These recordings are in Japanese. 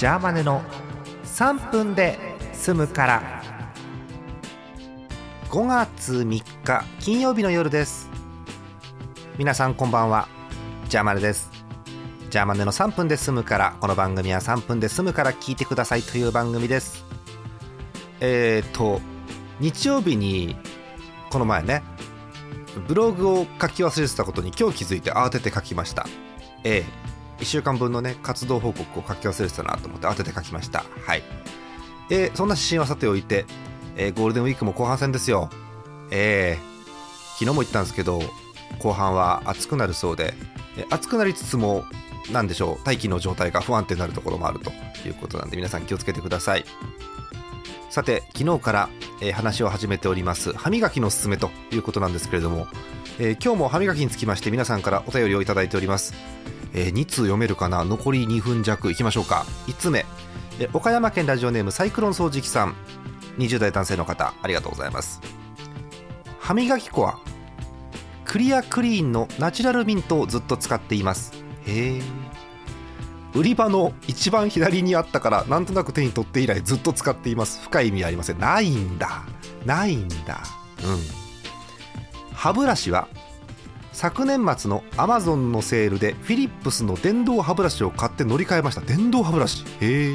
ジャーマネの3分で済むから。5月3日金曜日の夜です。皆さんこんばんは。ジャーマネです。ジャーマネの3分で済むからこの番組は3分で済むから聞いてくださいという番組です。えーと日曜日にこの前ねブログを書き忘れてたことに今日気づいて慌てて書きました。ええ1週間分のね活動報告を書き忘れてたなと思って慌てて書きました。はい。えー、そんな指針はさておいて、えー、ゴールデンウィークも後半戦ですよ。ええ昨日も言ったんですけど後半は暑くなるそうで、え暑くなりつつも何でしょう大気の状態が不安定になるところもあるということなんで皆さん気をつけてください。さて昨日から、えー、話を始めております歯磨きのおすすめということなんですけれども、えー、今日も歯磨きにつきまして皆さんからお便りをいただいております、えー、2通読めるかな？残り2分弱。いきましょうか。1つ目、え、岡山県ラジオネームサイクロン掃除機さん。20代男性の方。ありがとうございます。歯磨き粉はクリアクリーンのナチュラルミントをずっと使っています。へえ。売り場の一番左にあったからなんとなく手に取って以来ずっと使っています。深い意味ありません。ないんだ。ないんだ。うん。歯ブラシは昨年末のアマゾンのセールでフィリップスの電動歯ブラシを買って乗り換えました。電動歯ブラシ。へ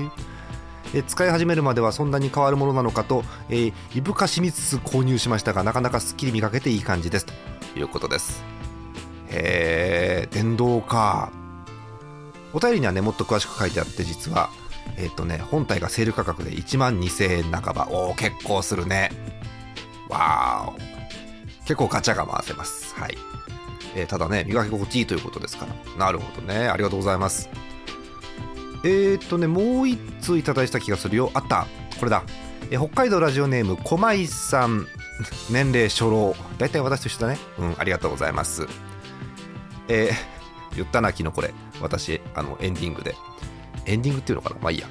え使い始めるまではそんなに変わるものなのかと、えー、いぶかしみつつ購入しましたがなかなかすっきり磨けていい感じです。ということです。へえ電動か。お便りにはねもっと詳しく書いてあって実はえっ、ー、とね本体がセール価格で1万2000円半ば。おお結構するね。わーお。結構ガチャが回せます。はい、えー、ただね磨き心地いいということですから。なるほどね。ありがとうございます。えっ、とねもう1通いただいた気がするよ。あった。これだ、え北海道ラジオネーム駒井さん。年齢初老。大体私と一緒だね。うんありがとうございます。えー言ったな、昨日これ。私、あの、エンディングで。エンディングっていうのかな。まあいいや。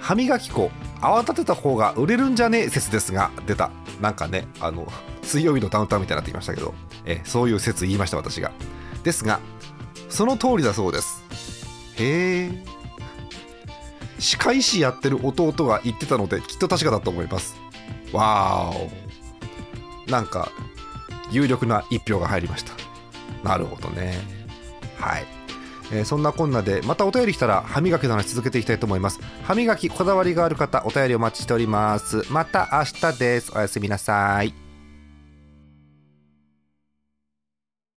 歯磨き粉、泡立てた方が売れるんじゃね？え説ですが、出た。なんかね、あの、水曜日のダウンタウンみたいになってきましたけど、えそういう説言いました、私が。ですが、その通りだそうです。へえ。歯科医師やってる弟が言ってたので、きっと確かだと思います。わーお。なんか、有力な一票が入りました。なるほどね。はい、えー、そんなこんなでまたお便り来たら歯磨きの話続けていきたいと思います。歯磨きこだわりがある方お便りお待ちしております。また明日です。おやすみなさい。